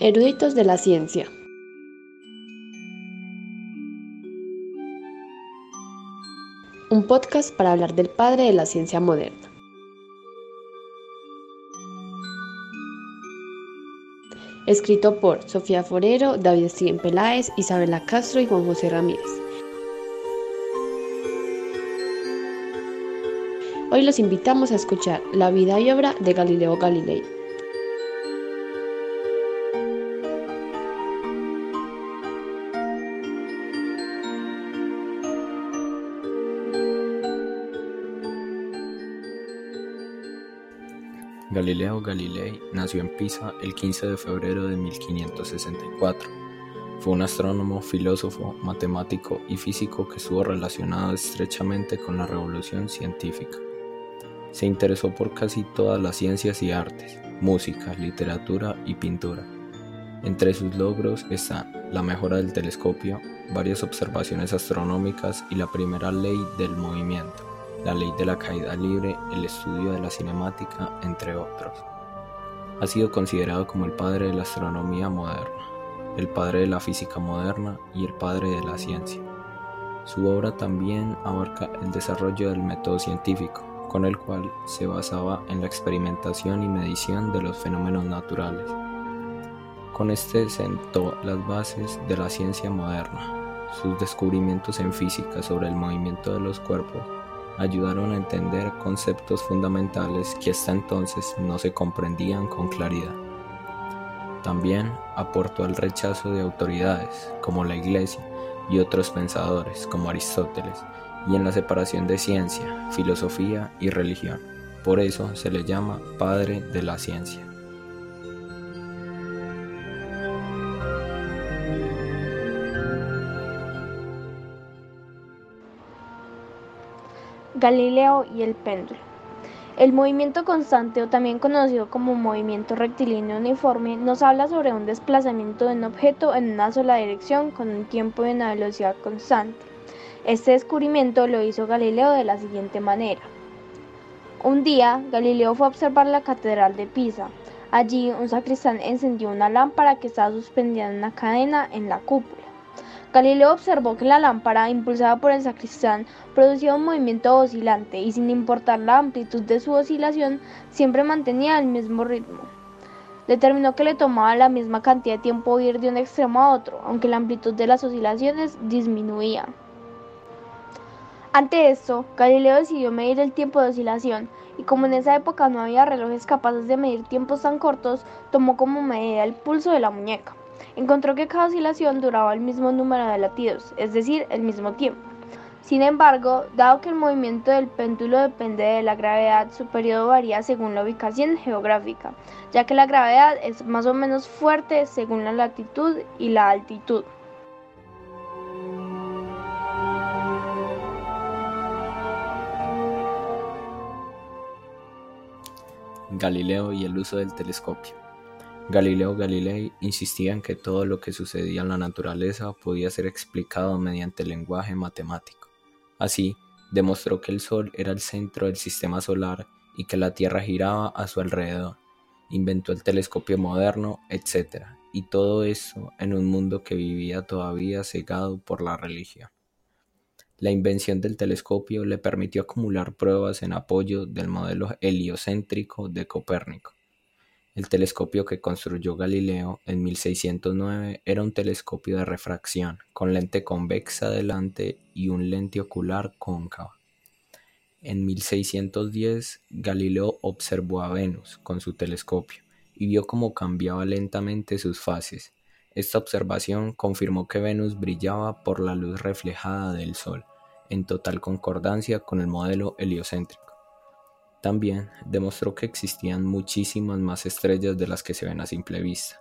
Eruditos de la ciencia. Un podcast para hablar del padre de la ciencia moderna. Escrito por Sofía Forero, David Steven Peláez, Isabela Castro y Juan José Ramírez. Hoy los invitamos a escuchar la vida y obra de Galileo Galilei. Galileo Galilei nació en Pisa el 15 de febrero de 1564. Fue un astrónomo, filósofo, matemático y físico que estuvo relacionado estrechamente con la revolución científica. Se interesó por casi todas las ciencias y artes, música, literatura y pintura. Entre sus logros están la mejora del telescopio, varias observaciones astronómicas y la primera ley del movimiento la ley de la caída libre, el estudio de la cinemática, entre otros. Ha sido considerado como el padre de la astronomía moderna, el padre de la física moderna y el padre de la ciencia. Su obra también abarca el desarrollo del método científico, con el cual se basaba en la experimentación y medición de los fenómenos naturales. Con este sentó las bases de la ciencia moderna. Sus descubrimientos en física sobre el movimiento de los cuerpos ayudaron a entender conceptos fundamentales que hasta entonces no se comprendían con claridad. También aportó al rechazo de autoridades como la Iglesia y otros pensadores como Aristóteles y en la separación de ciencia, filosofía y religión. Por eso se le llama padre de la ciencia. Galileo y el péndulo. El movimiento constante, o también conocido como movimiento rectilíneo uniforme, nos habla sobre un desplazamiento de un objeto en una sola dirección con un tiempo y una velocidad constante. Este descubrimiento lo hizo Galileo de la siguiente manera. Un día, Galileo fue a observar la catedral de Pisa. Allí, un sacristán encendió una lámpara que estaba suspendida en una cadena en la cúpula. Galileo observó que la lámpara, impulsada por el sacristán, producía un movimiento oscilante y sin importar la amplitud de su oscilación, siempre mantenía el mismo ritmo. Determinó que le tomaba la misma cantidad de tiempo ir de un extremo a otro, aunque la amplitud de las oscilaciones disminuía. Ante esto, Galileo decidió medir el tiempo de oscilación, y como en esa época no había relojes capaces de medir tiempos tan cortos, tomó como medida el pulso de la muñeca encontró que cada oscilación duraba el mismo número de latidos, es decir, el mismo tiempo. Sin embargo, dado que el movimiento del péndulo depende de la gravedad, su periodo varía según la ubicación geográfica, ya que la gravedad es más o menos fuerte según la latitud y la altitud. Galileo y el uso del telescopio. Galileo Galilei insistía en que todo lo que sucedía en la naturaleza podía ser explicado mediante el lenguaje matemático. Así, demostró que el Sol era el centro del sistema solar y que la Tierra giraba a su alrededor. Inventó el telescopio moderno, etc. Y todo eso en un mundo que vivía todavía cegado por la religión. La invención del telescopio le permitió acumular pruebas en apoyo del modelo heliocéntrico de Copérnico el telescopio que construyó Galileo en 1609 era un telescopio de refracción, con lente convexa delante y un lente ocular cóncava. En 1610, Galileo observó a Venus con su telescopio y vio cómo cambiaba lentamente sus fases. Esta observación confirmó que Venus brillaba por la luz reflejada del Sol, en total concordancia con el modelo heliocéntrico. También demostró que existían muchísimas más estrellas de las que se ven a simple vista.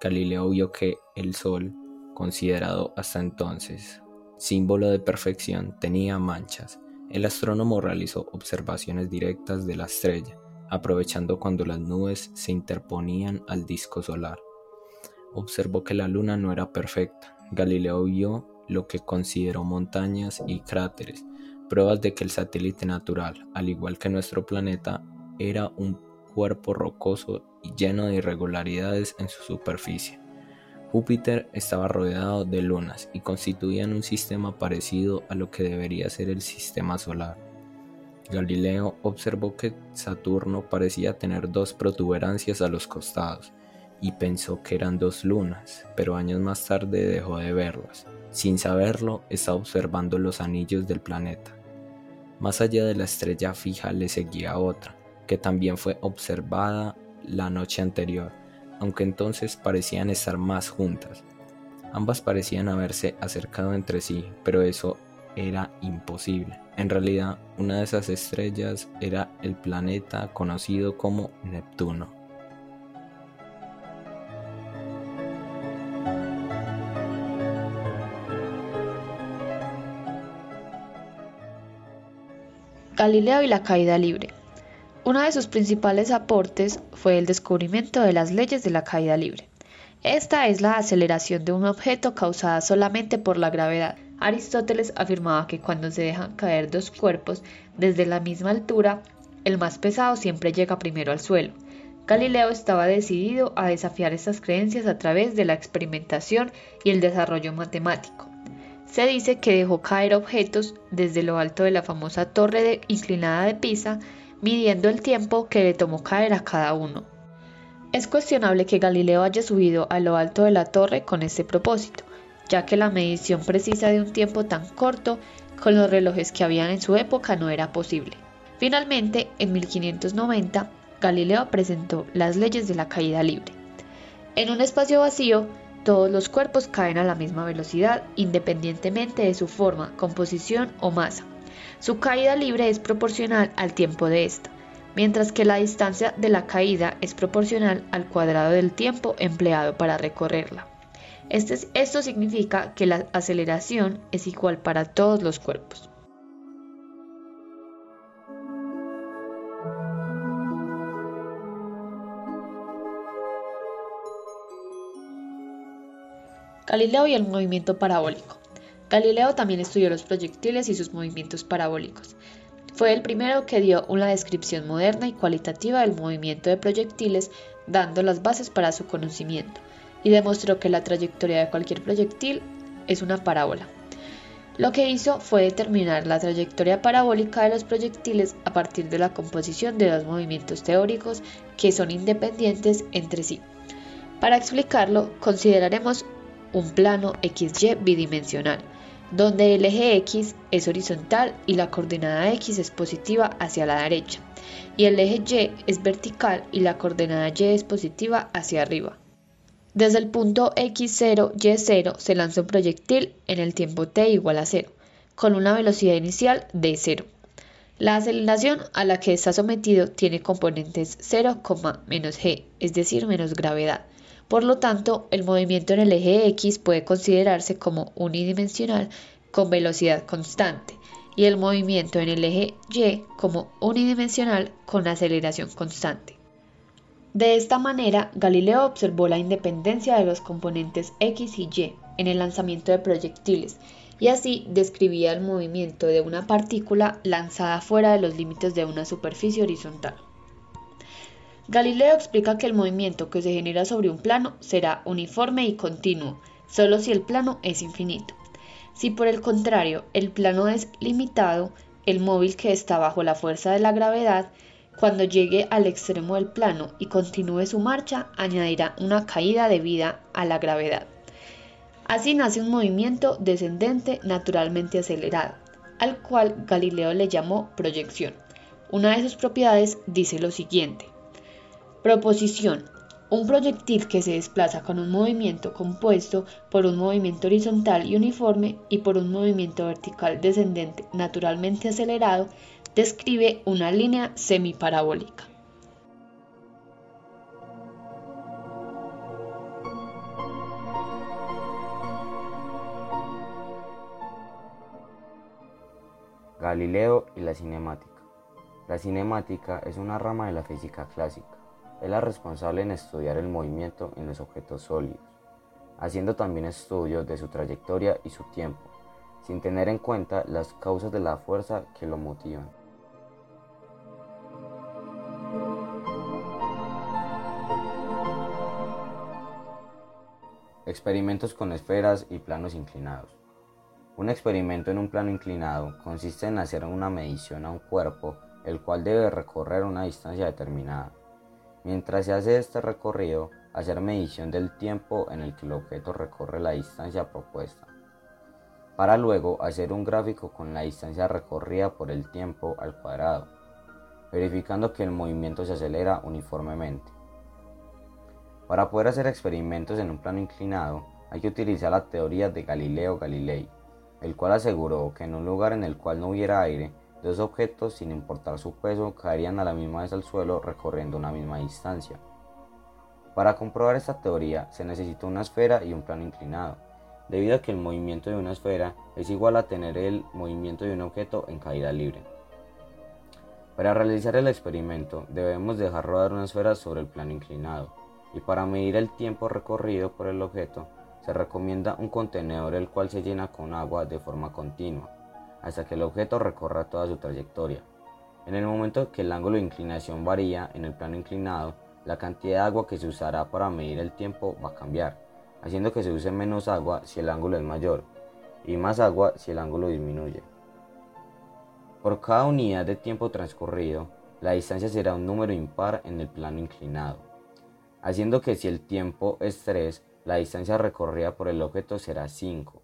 Galileo vio que el Sol, considerado hasta entonces símbolo de perfección, tenía manchas. El astrónomo realizó observaciones directas de la estrella, aprovechando cuando las nubes se interponían al disco solar. Observó que la luna no era perfecta. Galileo vio lo que consideró montañas y cráteres, pruebas de que el satélite natural, al igual que nuestro planeta, era un cuerpo rocoso y lleno de irregularidades en su superficie. Júpiter estaba rodeado de lunas y constituían un sistema parecido a lo que debería ser el sistema solar. Galileo observó que Saturno parecía tener dos protuberancias a los costados y pensó que eran dos lunas, pero años más tarde dejó de verlas. Sin saberlo, estaba observando los anillos del planeta. Más allá de la estrella fija le seguía otra, que también fue observada la noche anterior aunque entonces parecían estar más juntas. Ambas parecían haberse acercado entre sí, pero eso era imposible. En realidad, una de esas estrellas era el planeta conocido como Neptuno. Galileo y la caída libre. Uno de sus principales aportes fue el descubrimiento de las leyes de la caída libre. Esta es la aceleración de un objeto causada solamente por la gravedad. Aristóteles afirmaba que cuando se dejan caer dos cuerpos desde la misma altura, el más pesado siempre llega primero al suelo. Galileo estaba decidido a desafiar estas creencias a través de la experimentación y el desarrollo matemático. Se dice que dejó caer objetos desde lo alto de la famosa torre inclinada de Pisa midiendo el tiempo que le tomó caer a cada uno. Es cuestionable que Galileo haya subido a lo alto de la torre con este propósito, ya que la medición precisa de un tiempo tan corto con los relojes que habían en su época no era posible. Finalmente, en 1590, Galileo presentó las leyes de la caída libre. En un espacio vacío, todos los cuerpos caen a la misma velocidad independientemente de su forma, composición o masa. Su caída libre es proporcional al tiempo de esta, mientras que la distancia de la caída es proporcional al cuadrado del tiempo empleado para recorrerla. Este esto significa que la aceleración es igual para todos los cuerpos. Galileo y el movimiento parabólico. Galileo también estudió los proyectiles y sus movimientos parabólicos. Fue el primero que dio una descripción moderna y cualitativa del movimiento de proyectiles, dando las bases para su conocimiento, y demostró que la trayectoria de cualquier proyectil es una parábola. Lo que hizo fue determinar la trayectoria parabólica de los proyectiles a partir de la composición de dos movimientos teóricos que son independientes entre sí. Para explicarlo, consideraremos un plano XY bidimensional donde el eje X es horizontal y la coordenada X es positiva hacia la derecha, y el eje Y es vertical y la coordenada Y es positiva hacia arriba. Desde el punto X0, Y0 se lanza un proyectil en el tiempo t igual a 0, con una velocidad inicial de 0. La aceleración a la que está sometido tiene componentes 0, menos g, es decir, menos gravedad. Por lo tanto, el movimiento en el eje X puede considerarse como unidimensional con velocidad constante y el movimiento en el eje Y como unidimensional con aceleración constante. De esta manera, Galileo observó la independencia de los componentes X y Y en el lanzamiento de proyectiles y así describía el movimiento de una partícula lanzada fuera de los límites de una superficie horizontal. Galileo explica que el movimiento que se genera sobre un plano será uniforme y continuo, solo si el plano es infinito. Si por el contrario el plano es limitado, el móvil que está bajo la fuerza de la gravedad, cuando llegue al extremo del plano y continúe su marcha, añadirá una caída debida a la gravedad. Así nace un movimiento descendente naturalmente acelerado, al cual Galileo le llamó proyección. Una de sus propiedades dice lo siguiente. Proposición. Un proyectil que se desplaza con un movimiento compuesto por un movimiento horizontal y uniforme y por un movimiento vertical descendente naturalmente acelerado describe una línea semiparabólica. Galileo y la cinemática. La cinemática es una rama de la física clásica es la responsable en estudiar el movimiento en los objetos sólidos, haciendo también estudios de su trayectoria y su tiempo, sin tener en cuenta las causas de la fuerza que lo motivan. Experimentos con esferas y planos inclinados. Un experimento en un plano inclinado consiste en hacer una medición a un cuerpo, el cual debe recorrer una distancia determinada. Mientras se hace este recorrido, hacer medición del tiempo en el que el objeto recorre la distancia propuesta, para luego hacer un gráfico con la distancia recorrida por el tiempo al cuadrado, verificando que el movimiento se acelera uniformemente. Para poder hacer experimentos en un plano inclinado, hay que utilizar la teoría de Galileo Galilei, el cual aseguró que en un lugar en el cual no hubiera aire, dos objetos, sin importar su peso, caerían a la misma vez al suelo recorriendo una misma distancia. Para comprobar esta teoría se necesita una esfera y un plano inclinado, debido a que el movimiento de una esfera es igual a tener el movimiento de un objeto en caída libre. Para realizar el experimento debemos dejar rodar una esfera sobre el plano inclinado, y para medir el tiempo recorrido por el objeto se recomienda un contenedor el cual se llena con agua de forma continua, hasta que el objeto recorra toda su trayectoria. En el momento que el ángulo de inclinación varía en el plano inclinado, la cantidad de agua que se usará para medir el tiempo va a cambiar, haciendo que se use menos agua si el ángulo es mayor y más agua si el ángulo disminuye. Por cada unidad de tiempo transcurrido, la distancia será un número impar en el plano inclinado, haciendo que si el tiempo es 3, la distancia recorrida por el objeto será 5.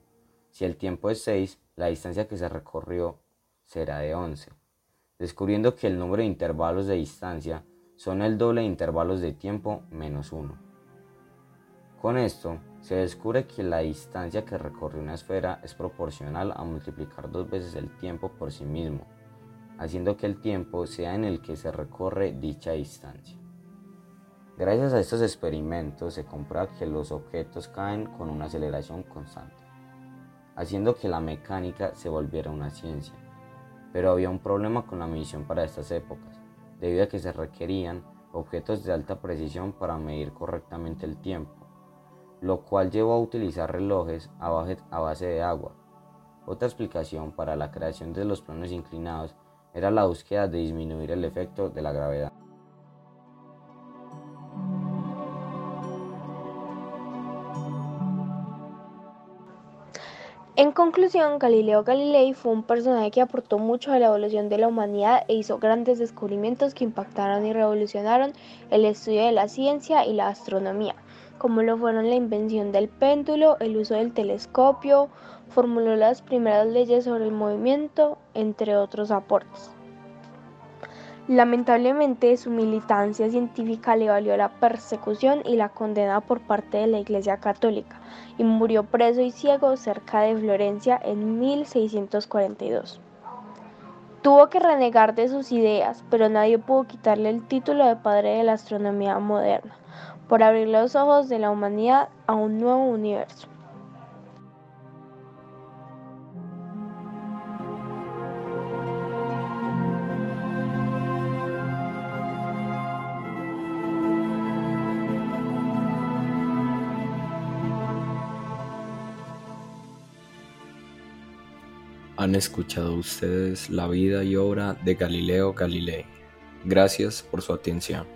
Si el tiempo es 6, la distancia que se recorrió será de 11, descubriendo que el número de intervalos de distancia son el doble de intervalos de tiempo menos 1. Con esto, se descubre que la distancia que recorre una esfera es proporcional a multiplicar dos veces el tiempo por sí mismo, haciendo que el tiempo sea en el que se recorre dicha distancia. Gracias a estos experimentos se comprueba que los objetos caen con una aceleración constante, haciendo que la mecánica se volviera una ciencia. Pero había un problema con la medición para estas épocas debido a que se requerían objetos de alta precisión para medir correctamente el tiempo, lo cual llevó a utilizar relojes a base de agua. Otra explicación para la creación de los planos inclinados era la búsqueda de disminuir el efecto de la gravedad. En conclusión, Galileo Galilei fue un personaje que aportó mucho a la evolución de la humanidad e hizo grandes descubrimientos que impactaron y revolucionaron el estudio de la ciencia y la astronomía, como lo fueron la invención del péndulo, el uso del telescopio, formuló las primeras leyes sobre el movimiento, entre otros aportes. Lamentablemente, su militancia científica le valió la persecución y la condena por parte de la Iglesia Católica, y murió preso y ciego cerca de Florencia en 1642. Tuvo que renegar de sus ideas, pero nadie pudo quitarle el título de padre de la astronomía moderna, por abrir los ojos de la humanidad a un nuevo universo. Han escuchado ustedes la vida y obra de Galileo Galilei. Gracias por su atención.